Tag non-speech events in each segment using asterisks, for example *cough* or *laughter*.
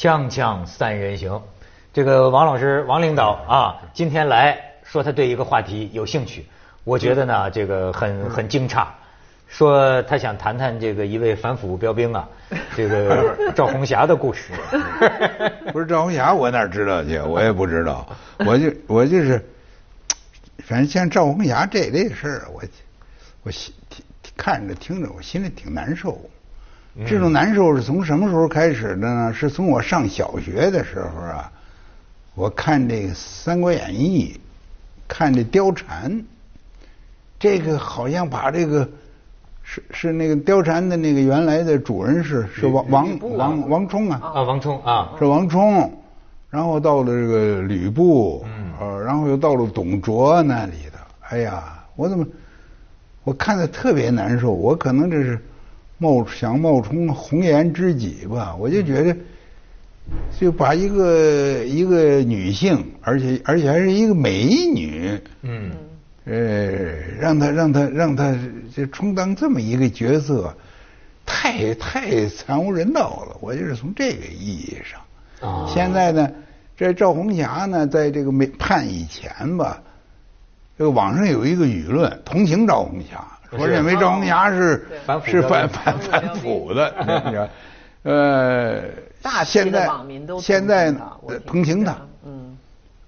锵锵三人行，这个王老师、王领导啊，今天来说他对一个话题有兴趣，我觉得呢，这个很很惊诧，说他想谈谈这个一位反腐标兵啊，这个 *laughs* 赵红霞的故事。*laughs* 不是赵红霞，我哪知道去？我也不知道，我就我就是，反正像赵红霞这类事儿，我我心听看着听着，我心里挺难受。这种难受是从什么时候开始的呢？是从我上小学的时候啊，我看这个《三国演义》，看这貂蝉，这个好像把这个是是那个貂蝉的那个原来的主人是是王王王王冲啊啊，王冲啊，是王冲，然后到了这个吕布，嗯呃，然后又到了董卓那里的。哎呀，我怎么我看的特别难受？我可能这是冒想冒充红颜知己吧？我就觉得，就把一个一个女性，而且而且还是一个美女，嗯，呃，让她让她让她就充当这么一个角色，太太惨无人道了。我就是从这个意义上。啊现在呢，这赵红霞呢，在这个没判以前吧，这个网上有一个舆论同情赵红霞，说是认为赵红霞是是反反反腐的，你知道 *laughs* 呃，大现在的网民都现在同情他我呃听同情他，嗯，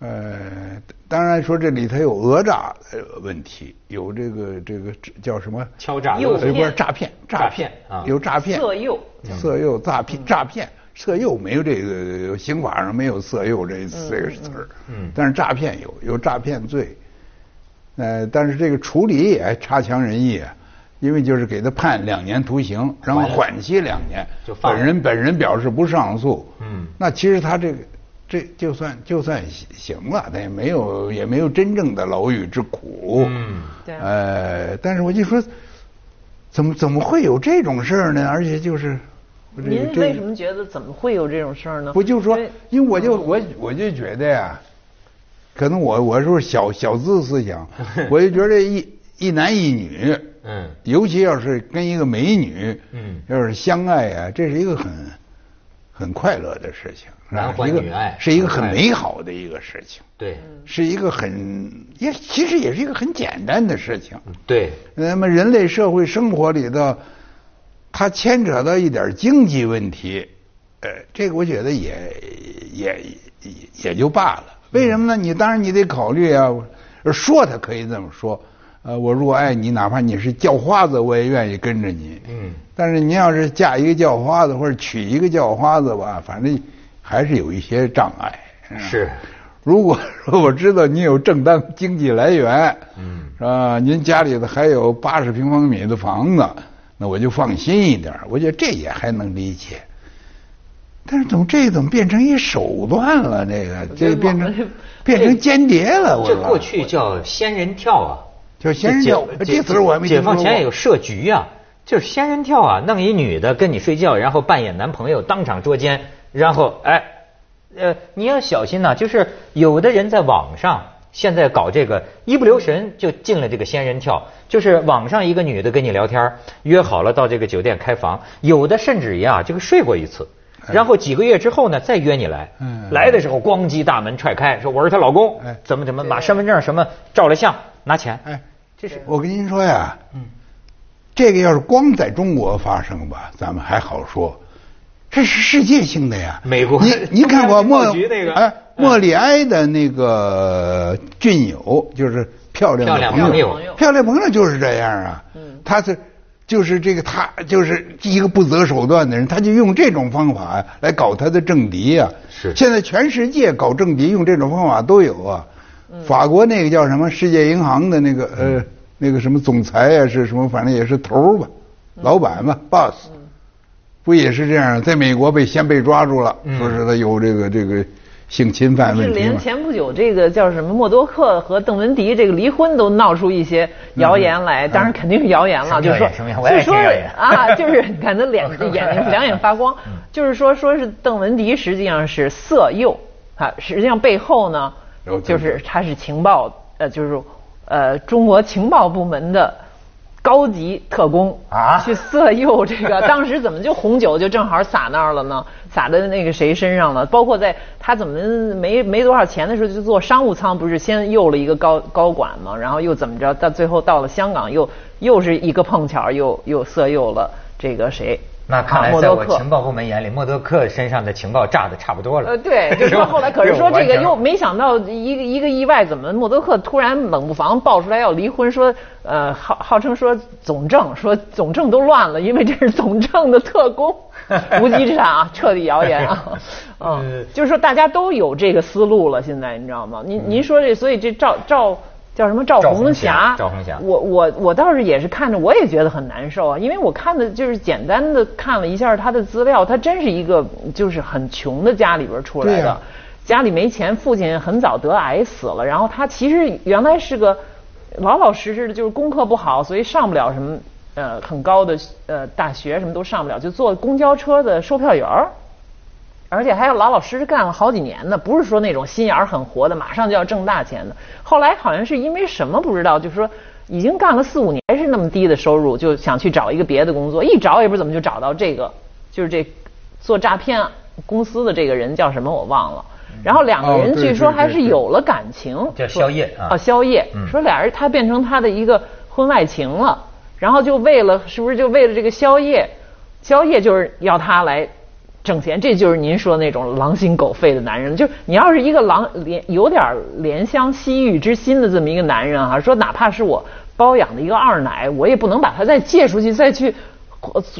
呃，当然说这里头有讹诈呃问题，有这个这个叫什么敲诈诱呃不是诈骗，诈骗啊有诈骗，色诱色诱、诈骗、诈骗、色诱没有这个刑法上没有色诱这这个词儿，嗯但是诈骗有有诈骗罪，呃，但是这个处理也差强人意啊，因为就是给他判两年徒刑，然后缓期两年，就本人本人表示不上诉，嗯那其实他这个这就算就算行了，他也没有也没有真正的牢狱之苦，嗯对呃，但是我就说，怎么怎么会有这种事儿呢？而且就是，您为什么觉得怎么会有这种事儿呢？不就是说因为，因为我就我我就觉得呀，可能我我是小小资思想，*laughs* 我就觉得一一男一女，嗯。尤其要是跟一个美女，嗯。要是相爱啊，这是一个很很快乐的事情，是吧？男欢一个女爱是一个很美好的一个事情，对。是一个很也其实也是一个很简单的事情。对，那么人类社会生活里头，它牵扯到一点经济问题，呃，这个我觉得也也也也就罢了。为什么呢？你当然你得考虑啊，说他可以这么说，呃，我如果爱你，哪怕你是叫花子，我也愿意跟着你。嗯但是您要是嫁一个叫花子或者娶一个叫花子吧，反正还是有一些障碍。是。如果说我知道你有正当经济来源，嗯是吧？您家里头还有八十平方米的房子，那我就放心一点。我觉得这也还能理解。但是怎么这怎么变成一手段了？这个这变成 *laughs* 变成间谍了。我这过去叫仙人跳啊，叫仙人跳这解这词我还没解听说过放前也有设局啊，就是仙人跳啊，弄一女的跟你睡觉，然后扮演男朋友，当场捉奸，然后哎，呃，你要小心呐、就是有的人在网上现在搞这个一不留神就进了这个仙人跳，就是网上一个女的跟你聊天，约好了到这个酒店开房，有的甚至于啊这个睡过一次。然后几个月之后呢，再约你来，嗯。来的时候咣叽大门踹开，说我是她老公，哎。怎么怎么把身份证什么照了相拿钱，哎，这是。我跟您说呀，嗯。这个要是光在中国发生吧，咱们还好说，这是世界性的呀。美国你 *laughs* 你看过莫莫里埃的那个俊友，就是漂亮漂亮朋友。漂亮朋友就是这样啊。嗯。他是就是这个他就是一个不择手段的人，他就用这种方法呀来搞他的政敌呀。是现在全世界搞政敌用这种方法都有啊。法国那个叫什么世界银行的那个呃那个什么总裁呀、是什么，反正也是头儿吧，老板吧，boss，不也是这样？在美国被先被抓住了，嗯说是他有这个这个性侵犯是问题嘛。连前不久这个叫什么默多克和邓文迪这个离婚都闹出一些谣言来，当然肯定是谣言了，就是说就是说啊，就是看他脸眼睛两眼发光，嗯。就是说说是邓文迪实际上是色诱啊，实际上背后呢就是他是情报呃就是呃中国情报部门的高级特工啊去色诱这个，*laughs* 当时怎么就红酒就正好洒那儿了呢？洒在那个谁身上了？包括在他怎么没没多少钱的时候就坐商务舱，不是先诱了一个高高管吗？然后又怎么着？到最后到了香港又又是一个碰巧又又色诱了这个谁？那看啊来在我情报部门眼里，默多克身上的情报炸的差不多了。呃，对，就是说 *laughs* 后来，可是说这个又没想到一个一个意外，怎么默多克突然冷不防爆出来要离婚，说呃号号称说总政，说总政都乱了，因为这是总政的特工，*laughs* 无稽之谈啊，彻底谣言啊，呃 *laughs* 嗯，就是说大家都有这个思路了，现在你知道吗？您您说这，所以这赵赵。叫什么赵红霞赵红霞我我我倒是也是看着，我也觉得很难受啊，因为我看的就是简单的看了一下他的资料，他真是一个就是很穷的家里边出来的，家里没钱，父亲很早得癌死了，然后他其实原来是个老老实实的，就是功课不好，所以上不了什么呃很高的呃大学，什么都上不了，就坐公交车的售票员儿。而且还要老老实实干了好几年呢，不是说那种心眼儿很活的，马上就要挣大钱的。后来好像是因为什么不知道，就是说已经干了四五年，是那么低的收入，就想去找一个别的工作，一找也不知道怎么就找到这个，就是这做诈骗公司的这个人叫什么我忘了。然后两个人据说还是有了感情，叫宵夜啊啊，宵夜嗯，说俩人他变成他的一个婚外情了，然后就为了是不是就为了这个宵夜，宵夜就是要他来挣钱，这就是您说那种狼心狗肺的男人。就是你要是一个狼怜有点怜香惜玉之心的这么一个男人哈、说哪怕是我包养的一个二奶，我也不能把他再借出去再去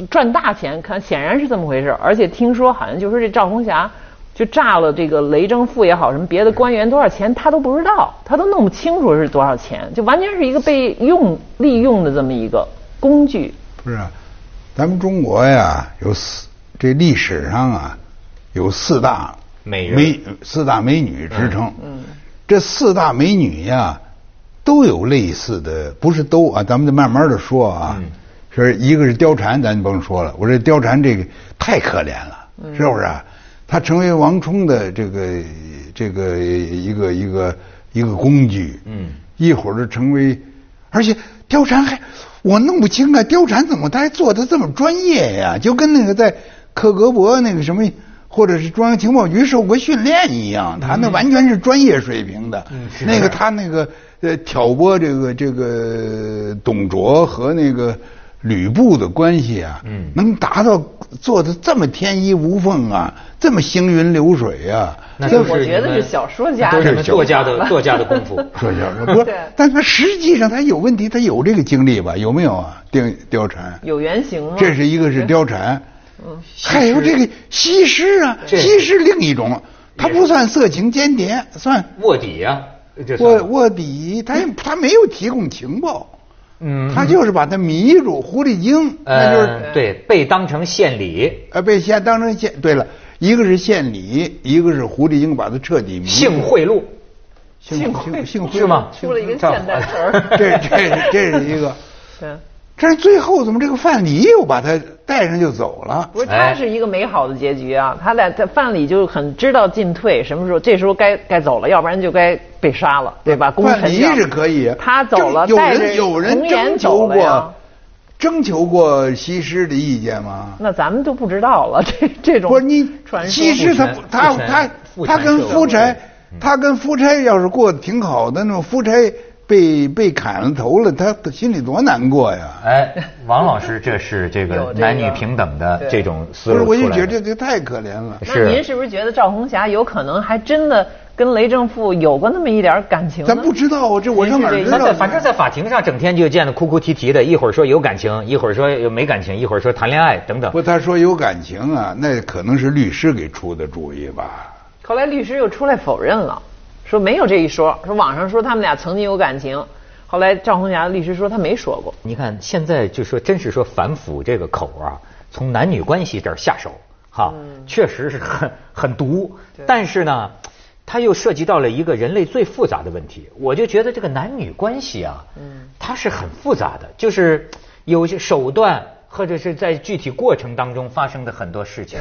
赚大钱。看，显然是这么回事。而且听说好像就说这赵红霞。就炸了这个雷政富也好，什么别的官员多少钱他都不知道，他都弄不清楚是多少钱，就完全是一个被用利用的这么一个工具。不是，咱们中国呀，有四这历史上啊，有四大美人美四大美女之称。嗯，这四大美女呀，都有类似的，不是都啊，咱们得慢慢的说啊。嗯是一个是貂蝉，咱就甭说了，我这貂蝉这个太可怜了，是不是啊？她成为王充的这个这个一个一个一个工具。嗯一会儿就成为，而且貂蝉还我弄不清啊，貂蝉怎么他还做的这么专业呀？就跟那个在克格勃那个什么，或者是中央情报局受过训练一样，他那完全是专业水平的。嗯那个他那个呃挑拨这个这个董卓和那个吕布的关系啊，嗯能达到做的这么天衣无缝啊，这么行云流水啊。那都是我觉得是小说家都是作家的作家的功夫。*laughs* 说一下，不是对，但他实际上他有问题，他有这个经历吧？有没有啊？貂貂蝉，有原型吗？这是一个是貂蝉，嗯还有这个西施啊，西施另一种，他不算色情间谍，算卧底呀，卧卧底，他也他没有提供情报，嗯他就是把他迷住，狐狸精，那就是呃对被当成献礼，呃被献当成献，对了，一个是献礼，一个是狐狸精把他彻底迷住性贿赂性性性是吗出了一个现代词儿。*laughs* 这这这是一个。*laughs* 对，但是最后怎么这个范蠡又把他带上就走了？不是，哎他是一个美好的结局啊！他在在范蠡就很知道进退，什么时候这时候该该走了，要不然就该被杀了，对吧？功范臣要蠡是可以，他走了，有带着人有人征求过，征求过西施的意见吗？那咱们就不知道了。*laughs* 这这种不是你传西施他他他他跟夫差嗯，他跟夫差要是过得挺好的，那种夫差被被砍了头了，他他心里多难过呀！哎，王老师，这是这个男女平等的这种思不是，我就。觉得这这太可怜了。那是您是不是觉得赵红霞有可能还真的跟雷正富有过那么一点感情？咱不知道啊，这我上哪儿知道？反正在法庭上整天就见得哭哭啼啼的，一会儿说有感情，一会儿说有没感情，一会儿说谈恋爱等等。不，他说有感情啊，那可能是律师给出的主意吧？后来律师又出来否认了，说没有这一说，说网上说他们俩曾经有感情。后来赵红霞律师说他没说过。你看现在就说，真是说反腐这个口啊，从男女关系这儿下手，哈，确实是很很毒。但是呢，它又涉及到了一个人类最复杂的问题。我就觉得这个男女关系啊，嗯它是很复杂的，就是有些手段或者是在具体过程当中发生的很多事情。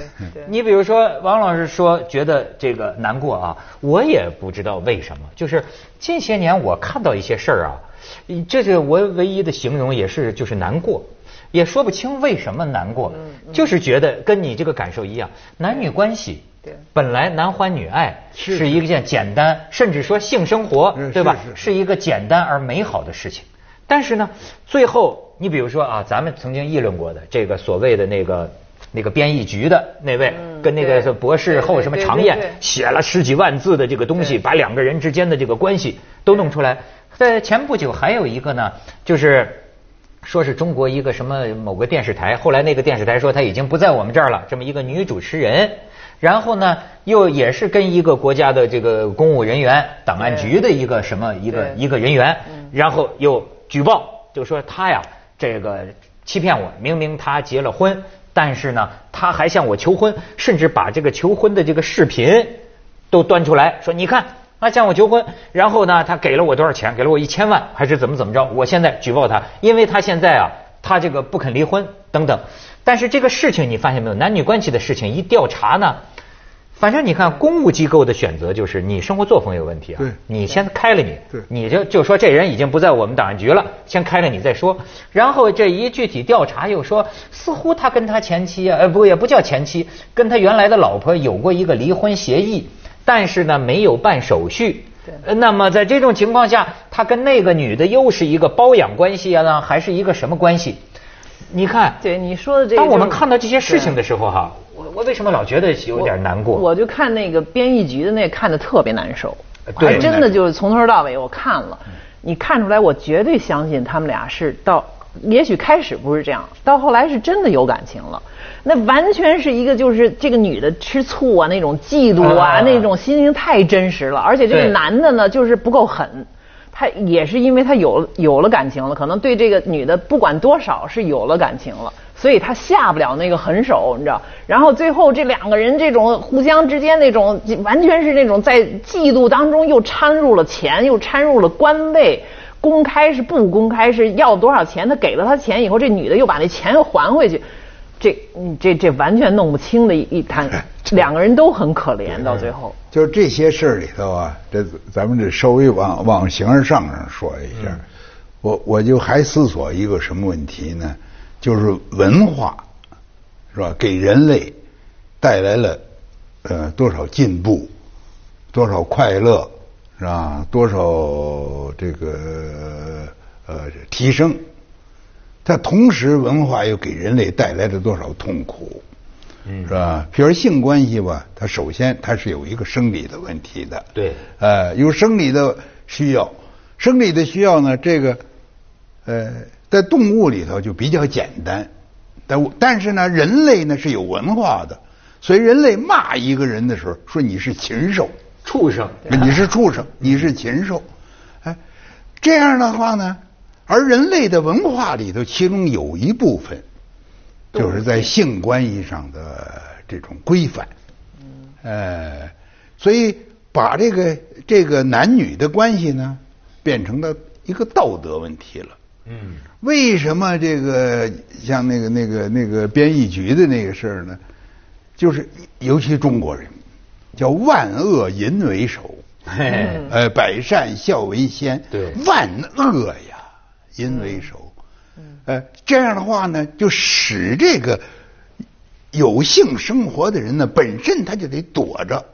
你比如说，王老师说觉得这个难过啊，我也不知道为什么。就是近些年我看到一些事儿啊，这是我唯一的形容，也是就是难过，也说不清为什么难过，就是觉得跟你这个感受一样，男女关系。对本来男欢女爱是是一件简单，甚至说性生活，对吧？是一个简单而美好的事情。但是呢，最后你比如说啊，咱们曾经议论过的这个所谓的那个那个编译局的那位，嗯跟那个博士后什么常燕对对对对写了十几万字的这个东西，把两个人之间的这个关系都弄出来。在前不久还有一个呢，就是。说是中国一个什么某个电视台，后来那个电视台说他已经不在我们这儿了，这么一个女主持人，然后呢又也是跟一个国家的这个公务人员、档案局的一个什么一个一个人员嗯，然后又举报，就说他呀这个欺骗我，明明他结了婚，但是呢他还向我求婚，甚至把这个求婚的这个视频都端出来说，你看。他向我求婚，然后呢，他给了我多少钱？给了我一千万，还是怎么怎么着？我现在举报他，因为他现在啊，他这个不肯离婚等等。但是这个事情你发现没有？男女关系的事情一调查呢，反正你看公务机构的选择就是你生活作风有问题啊，对你先开了你，对你就就说这人已经不在我们档案局了，先开了你再说。然后这一具体调查又说，似乎他跟他前妻啊，呃不也不叫前妻，跟他原来的老婆有过一个离婚协议。但是呢，没有办手续。对呃那么在这种情况下，他跟那个女的又是一个包养关系啊呢，还是一个什么关系？你看，对你说的这个，当我们看到这些事情的时候，哈，我我为什么老觉得有点难过？我就看那个编译局的那看的特别难受，对还真的就是从头到尾我看了，你看出来，我绝对相信他们俩是到，也许开始不是这样，到后来是真的有感情了。那完全是一个就是这个女的吃醋啊，那种嫉妒啊，啊那种心情太真实了。而且这个男的呢，就是不够狠。他也是因为他有有了感情了，可能对这个女的不管多少是有了感情了，所以他下不了那个狠手，你知道。然后最后这两个人这种互相之间那种，完全是那种在嫉妒当中又掺入了钱，又掺入了官位。公开是不公开是要多少钱？他给了他钱以后，这女的又把那钱还回去，这你这这完全弄不清的一一摊，两个人都很可怜，到最后。就是这些事儿里头啊，这咱们这稍微往往形而上上说一下，我我就还思索一个什么问题呢？就是文化是吧？给人类带来了呃多少进步，多少快乐是吧？多少这个呃提升？它同时文化又给人类带来了多少痛苦？嗯是吧？比如性关系吧，它首先它是有一个生理的问题的，对呃，有生理的需要，生理的需要呢，这个呃，在动物里头就比较简单，但但是呢，人类呢是有文化的，所以人类骂一个人的时候说你是禽兽，畜生，你是畜生，你是禽兽，哎，这样的话呢，而人类的文化里头，其中有一部分就是在性关系上的这种规范，呃，所以把这个这个男女的关系呢，变成了一个道德问题了。嗯，为什么这个像那个那个那个编译局的那个事儿呢？就是尤其中国人叫万恶淫为首，嘿，呃，百善孝为先，对万恶呀，淫为首。呃，这样的话呢，就使这个有性生活的人呢，本身他就得躲着、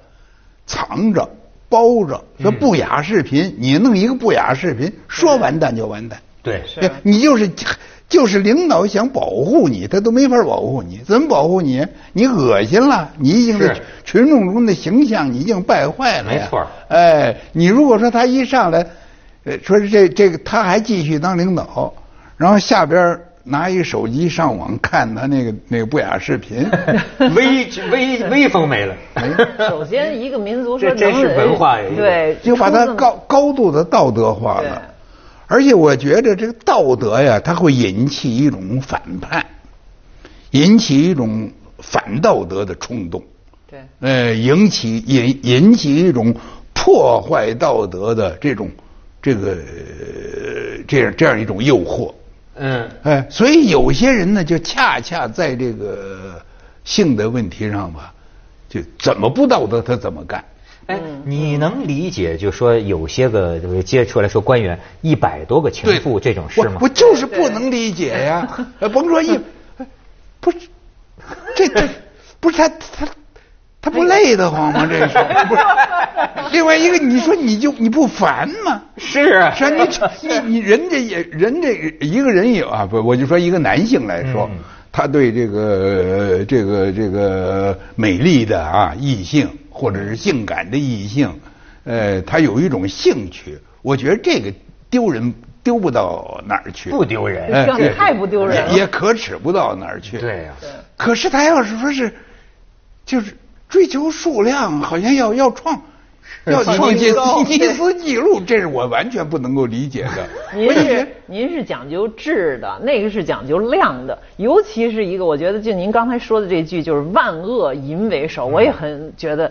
藏着、包着。说不雅视频，你弄一个不雅视频，说完蛋就完蛋。对，你就是就是领导想保护你，他都没法保护你。怎么保护你？你恶心了，你已经是是群众中的形象，你已经败坏了呀。没错哎，你如果说他一上来，呃，说是这这个他还继续当领导，然后下边拿一手机上网看他那个那个不雅视频，*laughs* 威威威风没了。*laughs* 首先，一个民族说这真是文化对，就把它高高度的道德化了。而且我觉得这个道德呀，它会引起一种反叛，引起一种反道德的冲动，对呃，引起引引起一种破坏道德的这种这个呃这样这样一种诱惑。嗯，哎，所以有些人呢，就恰恰在这个性的问题上吧，就怎么不道德他怎么干。哎，你能理解就说有些个就是接出来说官员一百多个情妇这种事吗我？我就是不能理解呀，呃甭说一，不是，这这不是他他他不累得慌吗？*laughs* 这是不是？另外一个，你说你就你不烦吗？是啊是啊，你你你人家也人这一个人有啊，不，我就说一个男性来说，嗯他对这个呃这个这个美丽的啊异性或者是性感的异性，呃，他有一种兴趣，我觉得这个丢人丢不到哪儿去，不丢人哎这太不丢人了也也可耻不到哪儿去。对呀可是他要是说是，就是追求数量，好像要要创。要创创新高吉尼斯纪录，这是我完全不能够理解的。您是您是讲究质的，那个是讲究量的，尤其是一个，我觉得就您刚才说的这句，就是万恶淫为首，我也很觉得。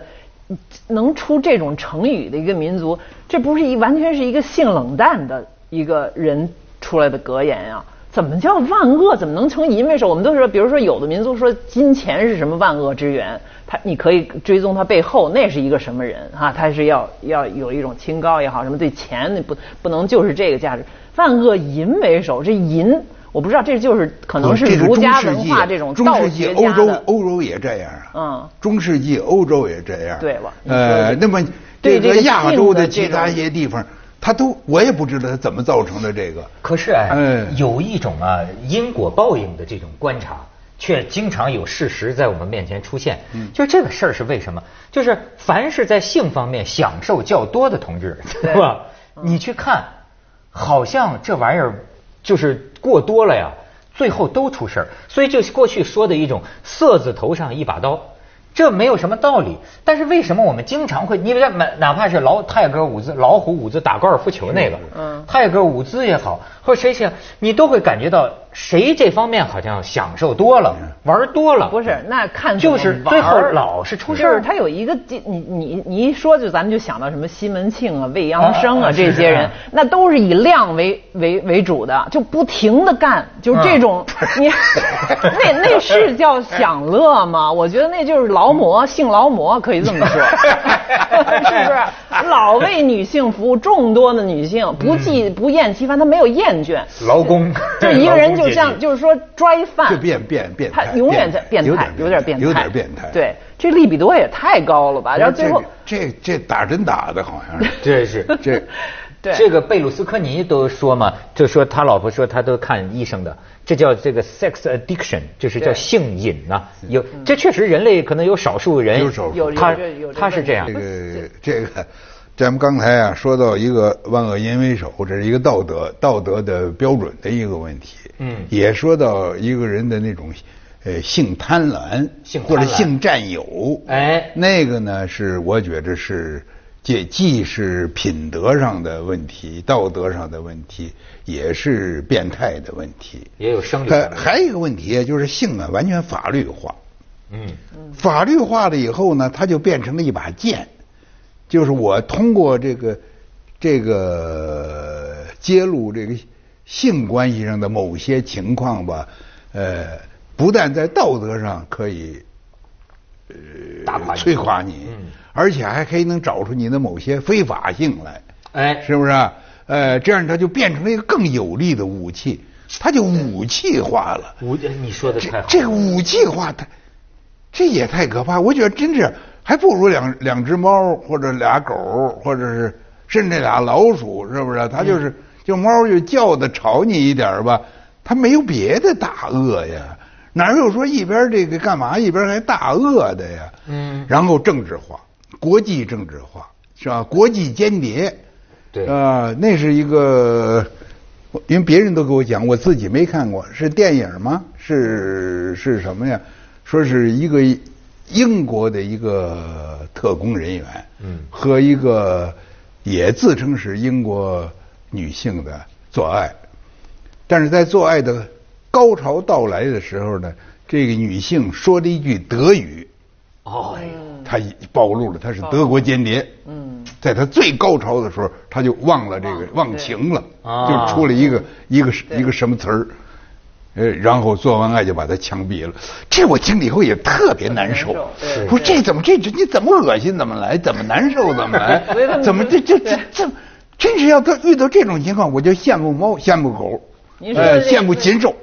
能出这种成语的一个民族，这不是一完全是一个性冷淡的一个人出来的格言啊！怎么叫万恶？怎么能成淫为首？我们都说，比如说有的民族说金钱是什么万恶之源，他你可以追踪他背后那是一个什么人啊？他是要要有一种清高也好，什么对钱那不不能就是这个价值。万恶淫为首，这淫我不知道，这就是可能是儒家文化这种道中世纪欧洲家的。欧洲也这样啊。嗯中世纪欧洲也这样。对吧呃，那么对这个亚洲的其他一些地方，他都我也不知道他怎么造成的这个。可是哎哎，有一种啊因果报应的这种观察，却经常有事实在我们面前出现。嗯就这个事儿是为什么？就是凡是在性方面享受较多的同志，对吧？你去看，好像这玩意儿就是过多了呀，最后都出事儿。所以就是过去说的一种“色字头上一把刀”。这没有什么道理，但是为什么我们经常会？你别哪哪怕是老泰戈尔伍兹、老虎伍兹打高尔夫球那个，嗯泰戈尔伍兹也好，或谁谁，你都会感觉到谁这方面好像享受多了，玩多了。不是，那看就是最后老是出事儿。就是他有一个，你你你一说就咱们就想到什么西门庆啊、未央生啊啊这些人啊，那都是以量为为为主的，就不停的干，就是这种 *laughs* 你那那是叫享乐吗？我觉得那就是劳模，性劳模可以这么说，*laughs* 是不是？老为女性服务，众多的女性不计不厌其烦，她没有厌倦。劳工，*laughs* 就一个人就像就是说 dry 饭，就变变变态。他永远在变态，有有点点变态，有点变态。对，这利比多也太高了吧？然后最后，这这这打针打的好像是。*laughs* 这是。这 *laughs* 对。这个贝鲁斯科尼都说嘛，就说他老婆说他都看医生的，这叫这个 sex addiction，就是叫性瘾呐、有这确实人类可能有少数人有少数。有他他是这样。这。个这个，咱们刚才啊说到一个万恶淫为首，这是一个道德道德的标准的一个问题。嗯也说到一个人的那种呃性贪婪，性婪或者性占有。哎那个呢是我觉着是。既既是品德上的问题，道德上的问题，也是变态的问题，也有生理还还有一个问题，就是性啊完全法律化。嗯，法律化了以后呢，它就变成了一把剑，就是我通过这个这个揭露这个性关系上的某些情况吧，呃，不但在道德上可以呃打垮你摧垮你，嗯而且还可以能找出你的某些非法性来，哎，是不是啊？呃，这样它就变成了一个更有力的武器，它就武器化了。武你说的这太好了，这个武器化，它这也太可怕。我觉得真是还不如两两只猫，或者俩狗，或者是甚至俩老鼠，是不是？它就是、就猫就叫的吵你一点吧，它没有别的大恶呀，哪有说一边这个干嘛一边还大恶的呀？嗯然后政治化，国际政治化是吧？国际间谍，对啊、那是一个，因为别人都给我讲，我自己没看过，是电影吗？是是什么呀？说是一个英国的一个特工人员，嗯。和一个也自称是英国女性的做爱，但是在做爱的高潮到来的时候呢，这个女性说了一句德语，哦，哎呦她暴露了她是德国间谍。嗯，在她最高潮的时候，她就忘了这个忘情了，啊就出了一个一个一个什么词儿。呃，然后做完爱就把他枪毙了，这我听了以后也特别难受。我说这怎么这这你怎么恶心怎么来，怎么难受怎么来？*laughs* 怎么这这这这，真是要他遇到这种情况，我就羡慕猫羡慕狗，呃羡慕禽兽。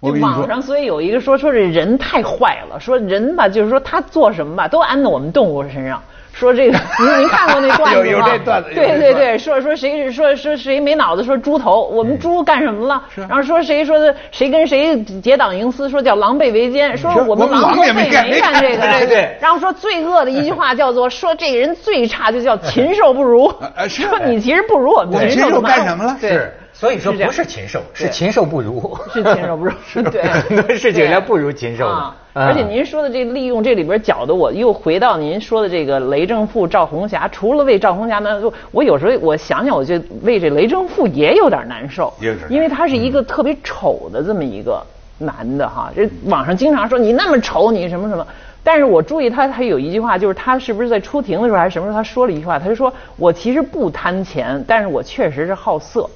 我跟你说，网上所以有一个说说这人太坏了，说人吧就是说他做什么吧都安到我们动物身上。说这个，您您看过那段子吗？*laughs* 有有这段子对对对，说说谁说说谁没脑子，说猪头，我们猪干什么了？是啊。然后说谁说的谁跟谁结党营私，说叫狼狈为奸，说我们狼狈也没干没干这个，*laughs* 对对然后说最恶的一句话叫做说这个人最差就叫禽兽不如 *laughs* 说你其实不如我们禽兽干什么了？对。是，所以说不是禽兽，是禽兽不如，是禽兽不如，*laughs* 对，很多事情对它不如禽兽而且您说的这利用这里边搅的，我又回到您说的这个雷正富、赵红霞，除了为赵红霞难受，我有时候我想想，我就为这雷正富也有点难受也有点难，受因为他是一个特别丑的这么一个男的哈，这网上经常说你那么丑，你什么什么。但是我注意他，他有一句话，就是他是不是在出庭的时候还是什么时候，他说了一句话，他就说我其实不贪钱，但是我确实是好色。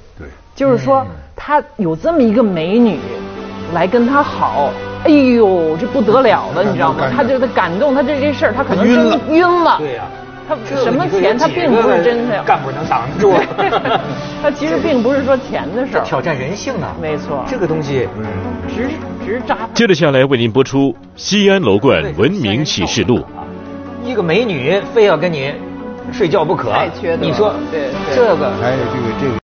对，就是说他有这么一个美女来跟他好，哎呦，这不得了了，你知道吗？他就他感动，他这这事儿他可能晕晕了。对呀。他什么钱他并不是真的干部能挡住 *laughs* 他其实并不是说钱的事儿，挑战人性啊！没错。这个东西，直直扎。接着下来为您播出《西安楼冠文明启示录》。啊。一个美女非要跟你睡觉不可。太缺德你说对对。这个。还有这个这个。